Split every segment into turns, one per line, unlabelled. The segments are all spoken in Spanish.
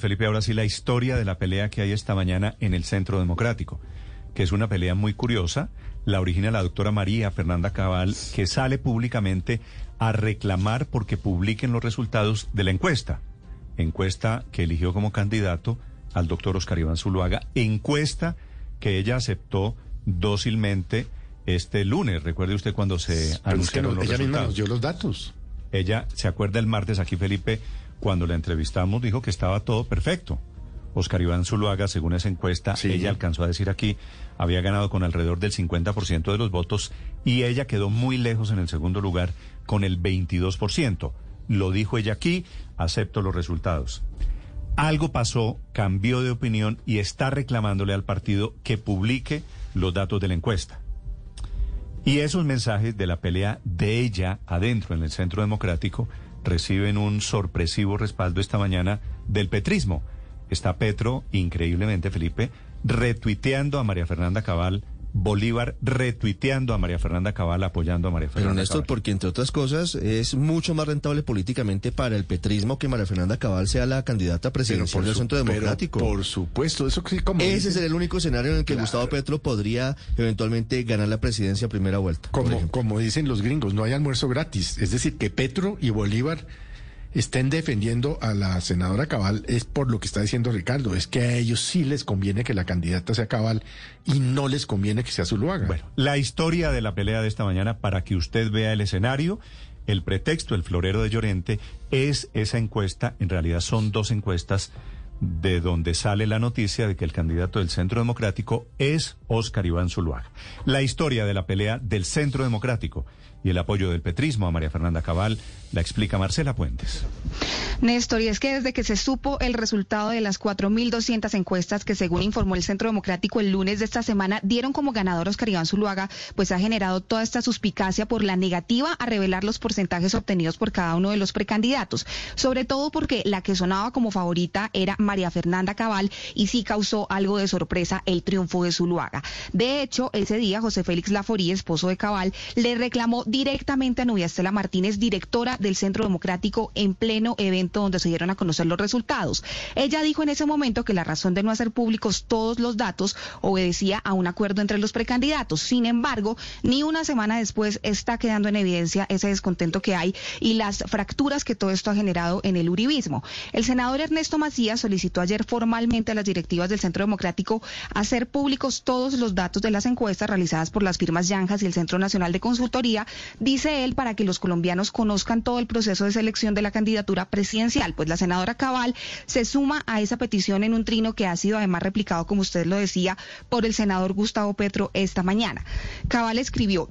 Felipe, ahora sí la historia de la pelea que hay esta mañana en el Centro Democrático, que es una pelea muy curiosa. La origina la doctora María Fernanda Cabal, que sale públicamente a reclamar porque publiquen los resultados de la encuesta. Encuesta que eligió como candidato al doctor Oscar Iván Zuluaga. Encuesta que ella aceptó dócilmente este lunes. Recuerde usted cuando se anunciaron los
ella
resultados.
misma nos dio los datos.
Ella se acuerda el martes aquí, Felipe, cuando la entrevistamos, dijo que estaba todo perfecto. Oscar Iván Zuluaga, según esa encuesta,
Sí.
ella alcanzó a decir aquí, había ganado con alrededor del 50% de los votos y ella quedó muy lejos en el segundo lugar con el 22%. Lo dijo ella aquí, acepto los resultados. Algo pasó, cambió de opinión y está reclamándole al partido que publique los datos de la encuesta. Y esos mensajes de la pelea de ella adentro en el Centro Democrático reciben un sorpresivo respaldo esta mañana del petrismo. Está Petro, increíblemente Felipe, retuiteando a María Fernanda Cabal, Bolívar retuiteando a María Fernanda Cabal, apoyando a María
Pero
Fernanda
Néstor,
Cabal.
porque entre otras cosas es mucho más rentable políticamente para el petrismo que María Fernanda Cabal sea la candidata presidencial del Centro
pero
Democrático.
por supuesto, eso sí como
Ese
dicen,
es el único escenario en el que
Claro.
Gustavo Petro podría eventualmente ganar la presidencia a primera vuelta.
como, como dicen los gringos, no hay almuerzo gratis. Es decir, que Petro y Bolívar estén defendiendo a la senadora Cabal es por lo que está diciendo Ricardo, es que a ellos sí les conviene que la candidata sea Cabal y no les conviene que sea Zuluaga.
Bueno, la historia de la pelea de esta mañana para que usted vea el escenario. El pretexto, el florero de Llorente, es esa encuesta. En realidad son dos encuestas de donde sale la noticia de que el candidato del Centro Democrático es Óscar Iván Zuluaga. La historia de la pelea del Centro Democrático y el apoyo del petrismo a María Fernanda Cabal la explica Marcela Puentes.
Néstor, y es que desde que se supo el resultado de las 4.200 encuestas que según informó el Centro Democrático el lunes de esta semana dieron como ganador Oscar Iván Zuluaga, pues ha generado toda esta suspicacia por la negativa a revelar los porcentajes obtenidos por cada uno de los precandidatos, sobre todo porque la que sonaba como favorita era María Fernanda Cabal y sí causó algo de sorpresa el triunfo de Zuluaga. De hecho, ese día José Félix Laforí, esposo de Cabal, le reclamó directamente a Nubia Estela Martínez, directora del Centro Democrático, en pleno evento donde se dieron a conocer los resultados. Ella dijo en ese momento que la razón de no hacer públicos todos los datos obedecía a un acuerdo entre los precandidatos. Sin embargo, ni una semana después está quedando en evidencia ese descontento que hay y las fracturas que todo esto ha generado en el uribismo. El senador Ernesto Macías solicitó ayer formalmente a las directivas del Centro Democrático hacer públicos todos los datos de las encuestas realizadas por las firmas Yanjas y el Centro Nacional de Consultoría, dice él, para que los colombianos conozcan todo el proceso de selección de la candidatura presidencial. Pues la senadora Cabal se suma a esa petición en un trino que ha sido además replicado, como usted lo decía, por el senador Gustavo Petro esta mañana. Cabal escribió,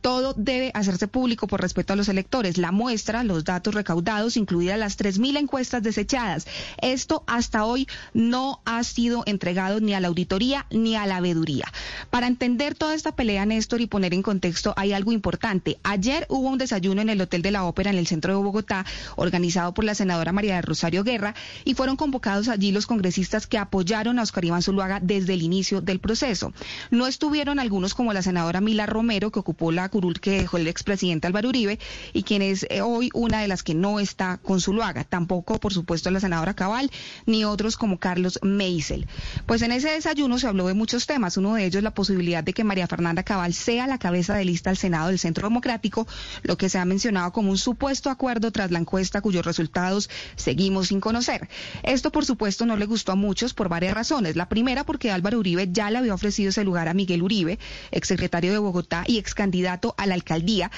todo debe hacerse público por respeto a los electores. La muestra, los datos recaudados, incluidas las 3.000 encuestas desechadas. Esto hasta hoy no ha sido entregado ni a la auditoría ni a la veeduría. Para entender toda esta pelea, Néstor, y poner en contexto, hay algo importante. Ayer hubo un desayuno en el Hotel de la Ópera en el centro de Bogotá, organizado por la senadora María de Rosario Guerra, y fueron convocados allí los congresistas que apoyaron a Oscar Iván Zuluaga desde el inicio del proceso. No estuvieron algunos como la senadora Mila Romero, que ocupó la curul que dejó el expresidente Álvaro Uribe y quien es eh, hoy una de las que no está con Zuluaga. Tampoco, por supuesto, la senadora Cabal ni otros como Carlos Meisel. Pues en ese desayuno se habló de muchos temas. Uno de ellos la posibilidad de que María Fernanda Cabal sea la cabeza de lista al Senado del Centro Democrático, lo que se ha mencionado como un supuesto acuerdo tras la encuesta cuyos resultados seguimos sin conocer. Esto, por supuesto, no le gustó a muchos por varias razones. La primera, porque Álvaro Uribe ya le había ofrecido ese lugar a Miguel Uribe, exsecretario de Bogotá y ex candidato a la alcaldía,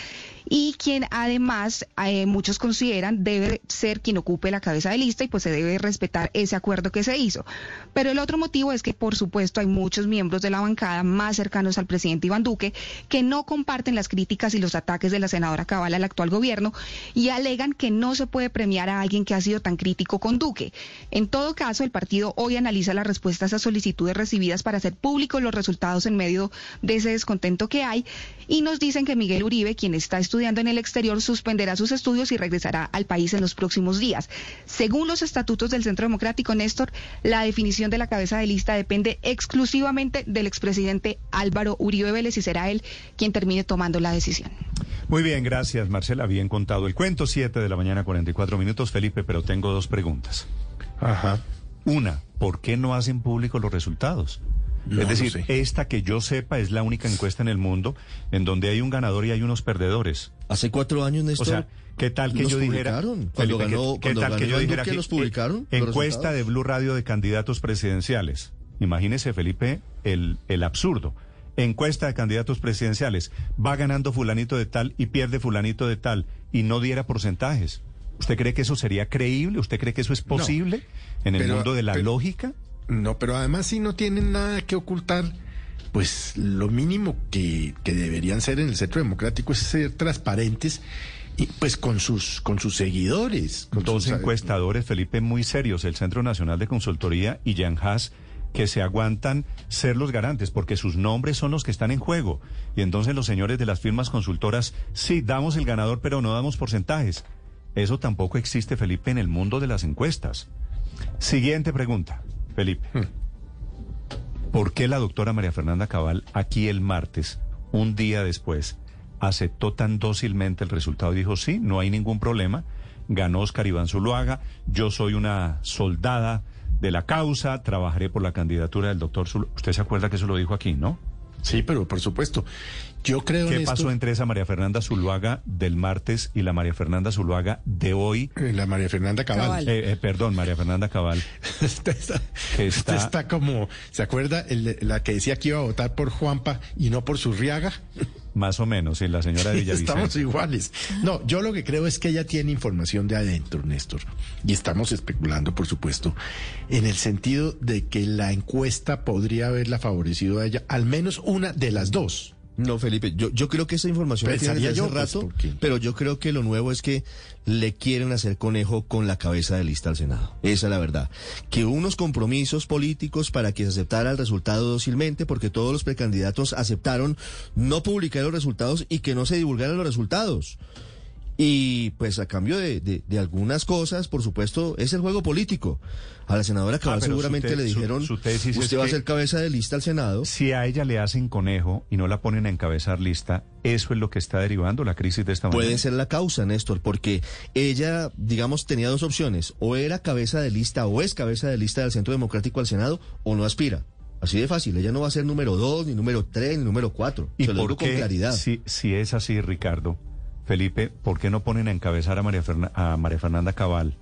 y quien además eh, muchos consideran debe ser quien ocupe la cabeza de lista y pues se debe respetar ese acuerdo que se hizo. Pero el otro motivo es que, por supuesto, hay muchos miembros de la bancada más cercanos al presidente Iván Duque que no comparten las críticas y los ataques de la senadora Cabal al actual gobierno y alegan que no se puede premiar a alguien que ha sido tan crítico con Duque. En todo caso, el partido hoy analiza las respuestas a solicitudes recibidas para hacer públicos los resultados en medio de ese descontento que hay y nos dicen que Miguel Uribe, quien está estudiando en el exterior, suspenderá sus estudios y regresará al país en los próximos días. Según los estatutos del Centro Democrático, Néstor, la definición de la cabeza de lista depende exclusivamente del expresidente Álvaro Uribe Vélez y será él quien termine tomando la decisión.
Muy bien, gracias Marcela. Bien contado el cuento, 7 de la mañana, 44 minutos. Felipe, pero tengo dos preguntas.
Ajá.
Una, ¿por qué no hacen públicos los resultados?
No
es decir,
sé.
esta que yo sepa es la única encuesta en el mundo en donde hay un ganador y hay unos perdedores.
Hace cuatro años, Néstor.
O sea, ¿qué tal que yo dijera.
Cuando
Felipe,
ganó,
¿qué, tal
ganó
que yo dijera
los publicaron.
eh,
los
encuesta
resultados?
de Blue Radio de candidatos presidenciales? Imagínese, Felipe, el, el absurdo. Encuesta de candidatos presidenciales. Va ganando fulanito de tal y pierde fulanito de tal y no diera porcentajes. ¿Usted cree que eso sería creíble? ¿Usted cree que eso es posible en el
Pero-
mundo de la
pero-
lógica?
No, pero además si no tienen nada que ocultar, pues lo mínimo que, que deberían ser en el Centro Democrático es ser transparentes y pues con sus con sus seguidores. Con
Dos
sus-
encuestadores, Felipe, muy serios, el Centro Nacional de Consultoría y Jan Haas, que se aguantan ser los garantes, porque sus nombres son los que están en juego. Y entonces los señores de las firmas consultoras, sí, damos el ganador, pero no damos porcentajes. Eso tampoco existe, Felipe, en el mundo de las encuestas. Siguiente pregunta, Felipe. ¿Por qué la doctora María Fernanda Cabal aquí el martes, un día después, aceptó tan dócilmente el resultado y dijo, sí, no hay ningún problema, ganó Oscar Iván Zuluaga, yo soy una soldada de la causa, trabajaré por la candidatura del doctor Zuluaga. Usted se acuerda que eso lo dijo aquí, ¿no?
Sí, pero por supuesto. Yo creo
¿Qué pasó entre esa María Fernanda Zuluaga del martes y la María Fernanda Zuluaga de hoy?
eh, la María Fernanda Cabal.
Cabal.
Eh, eh, perdón, María Fernanda Cabal.
Esta está,
está-
está como, ¿se acuerda el- la que decía que iba a votar por Juanpa y no por Zurriaga?
Más o menos, sí, la señora de
Estamos iguales. No, yo lo que creo es que ella tiene información de adentro, Néstor. Y estamos especulando, por supuesto, en el sentido de que la encuesta podría haberla favorecido a ella, al menos una de las dos.
No, Felipe, yo, yo creo que esa información la tiene
Pensaría
desde hace
pues,
rato, pero yo creo que lo nuevo es que le quieren hacer conejo con la cabeza de lista al Senado. Esa es la verdad. Que unos compromisos políticos para que se aceptara el resultado dócilmente, porque todos los precandidatos aceptaron no publicar los resultados y que no se divulgaran los resultados. Y pues a cambio de, de- de algunas cosas, por supuesto, es el juego político. A la senadora Cabal
Ah,
seguramente
te-
le dijeron,
su tesis
usted va a ser cabeza de lista al Senado.
Si a ella le hacen conejo y no la ponen a encabezar lista, eso es lo que está derivando la crisis de esta manera.
Puede ser la causa, Néstor, porque ella, digamos, tenía dos opciones. O era cabeza de lista o es cabeza de lista del Centro Democrático al Senado o no aspira. Así de fácil. Ella no va a ser número dos, ni número tres, ni número cuatro.
¿Y
Se lo digo con claridad.
si, si es así, Ricardo, Felipe, ¿por qué no ponen a encabezar a María, Ferna- a María Fernanda Cabal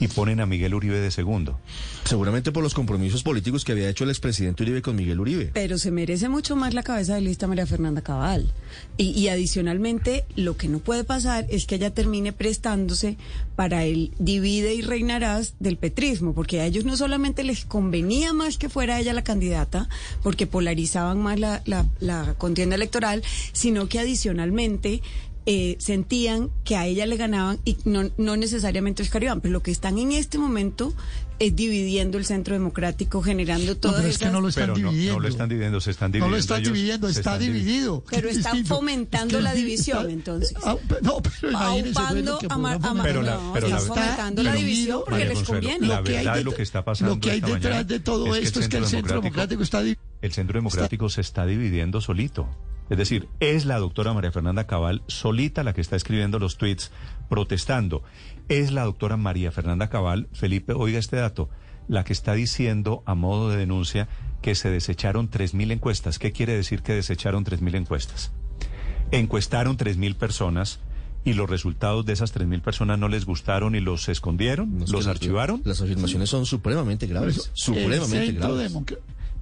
y ponen a Miguel Uribe de segundo?
Seguramente por los compromisos políticos que había hecho el expresidente Uribe con Miguel Uribe.
Pero se merece mucho más la cabeza de lista María Fernanda Cabal. Y, y adicionalmente, lo que no puede pasar es que ella termine prestándose para el divide y reinarás del petrismo, porque a ellos no solamente les convenía más que fuera ella la candidata, porque polarizaban más la, la- la contienda electoral, sino que adicionalmente eh, sentían que a ella le ganaban y no, no necesariamente Oscar Iván, pero lo que están en este momento es dividiendo el centro democrático, generando
No,
todas
pero es que no lo están
Pero no,
dividiendo.
no lo están dividiendo, se están
No
dividiendo.
lo están
ellos
dividiendo, está dividido.
Pero
Es
están fomentando
Es
la
di-
división, entonces.
No, pero imagínense que
a Mar- a Mar-
Pero la-
no,
pero la-
están fomentando la división porque
María
les
Consuelo,
conviene.
la
Lo que hay
verdad
det-
lo que está pasando
Lo que hay
esta
detrás de todo
es que
esto es que el
Centro
Centro Democrático está dividido.
El Centro Democrático se está dividiendo solito. Es decir, es la doctora María Fernanda Cabal solita la que está escribiendo los tweets protestando. Es la doctora María Fernanda Cabal, Felipe, oiga este dato, la que está diciendo a modo de denuncia que se desecharon 3.000 encuestas. ¿Qué quiere decir que desecharon 3.000 encuestas? Encuestaron 3.000 personas y los resultados de esas 3.000 personas no les gustaron y los escondieron,
No,
los archivaron.
Las afirmaciones son supremamente graves. Supremamente graves.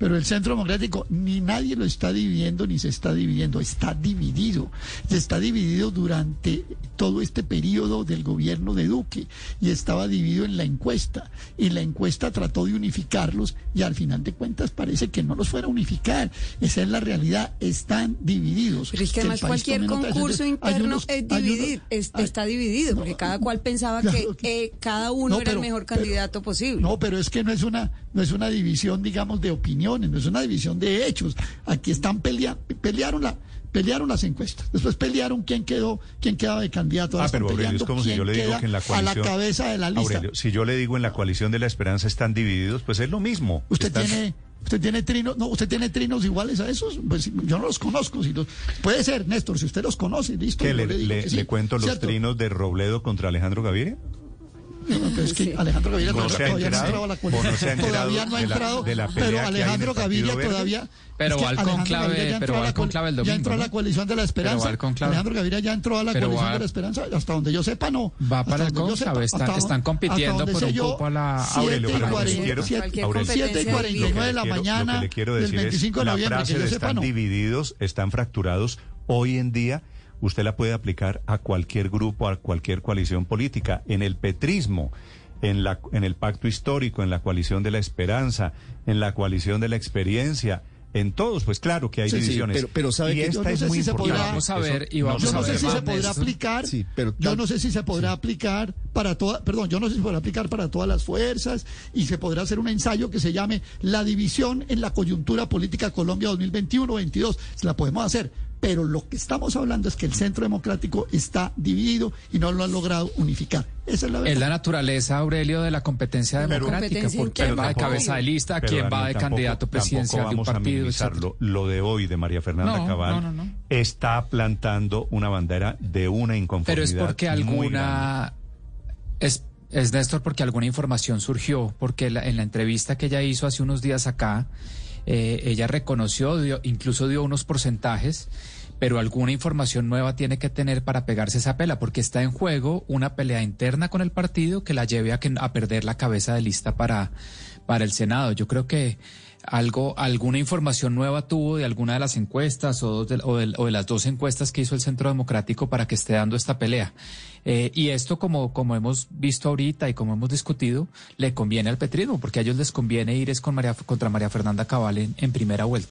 Pero el centro democrático ni nadie lo está dividiendo ni se está dividiendo, está dividido. Se está dividido durante todo este periodo del gobierno de Duque y estaba dividido en la encuesta. Y la encuesta trató de unificarlos y al final de cuentas parece que no los fuera a unificar. Esa es la realidad, están divididos.
Pero es que además cualquier concurso interno
unos-
es
hay
dividir,
unos-
es-
hay-
está dividido, porque
No,
cada cual pensaba
claro
que eh, cada uno
No,
era el mejor
pero-
candidato posible.
No, pero es que no es una no es una división, digamos, de opiniones, no es una división de hechos. Aquí están peleando, pelearon la pelearon las encuestas. Después pelearon quién quedó, quién quedaba de candidato.
Ah, pero Aurelio, es
peleando
como si yo le digo que en la
a
coalición...
la cabeza de la lista.
Aurelio, si yo le digo en la coalición de la esperanza están divididos, pues es lo mismo.
Usted
Están-
tiene usted tiene trinos, no, usted tiene trinos iguales a esos, pues yo no los conozco, si los, puede ser, Néstor, si usted los conoce, listo.
¿Qué,
yo
le,
digo
le-
que sí,
le cuento los
¿cierto?
trinos de Robledo contra Alejandro Gaviria?
Pero es que Alejandro Gaviria
No se ha
todavía no ha
enterado,
entrado a la
o no se ha
coalición. Todavía no ha
de la-
entrado,
de la
pero Alejandro Gaviria
Verde.
todavía...
Pero va al conclave-
ya
pero
entró a
va
la
al conclave el
Ya
domingo,
entró a la coalición de la esperanza. Alejandro Gaviria ya entró a la
Pero
coalición
va-
de la esperanza. Hasta donde yo sepa, no.
Va
Hasta
para el conclave, están-
hasta-
están compitiendo por un cupo a la-
siete
Aurelio,
y
pero lo que
cuarenta-
quiero-
Cualquier
Aurelio,
siete y
competencia
cuarenta y
divide.
nueve de la mañana
lo que le quiero decir
25 de
es, la
que
frase de están divididos, están fracturados. Hoy en día usted la puede aplicar a cualquier grupo, a cualquier coalición política. En el petrismo, en, la, en el pacto histórico, en la coalición de la esperanza, en la coalición de la experiencia. En todos, pues claro que hay
Sí, sí,
divisiones.
pero- pero sabe
y
que yo
esta
no
es
sé
muy
si se
importante.
podrá-
Vamos a ver, y vamos
Yo
a
no sé
ver,
si se podrá aplicar.
Sí, pero
yo no sé si se podrá aplicar para todas, perdón, yo no sé si se podrá aplicar para todas las fuerzas y se podrá hacer un ensayo que se llame La división en la coyuntura política Colombia 2021-22. Se la podemos hacer, pero lo que estamos hablando es que el Centro Democrático está dividido y no lo han logrado unificar. Esa es la
Es
verdad.
la naturaleza, Aurelio, de la competencia democrática.
Competencia
Por quién va de cabeza de lista, quién va de
tampoco-
candidato presidencial de un
a
partido.
Lo de hoy de María Fernanda
No,
Cabal
no, no, no.
está plantando una bandera de una inconformidad.
Pero es porque alguna... Es, es Néstor porque alguna información surgió, porque la- en la entrevista que ella hizo hace unos días acá, eh, ella reconoció, dio- incluso dio unos porcentajes, pero alguna información nueva tiene que tener para pegarse esa pela, porque está en juego una pelea interna con el partido que la lleve a, que, a perder la cabeza de lista para, para el Senado. Yo creo que algo, alguna información nueva tuvo de alguna de las encuestas o de, o de- o de las dos encuestas que hizo el Centro Democrático para que esté dando esta pelea. Eh, y esto, como, hemos visto ahorita y como hemos discutido, le conviene al petrismo, porque a ellos les conviene ir es con María, contra María Fernanda Cabal en primera vuelta.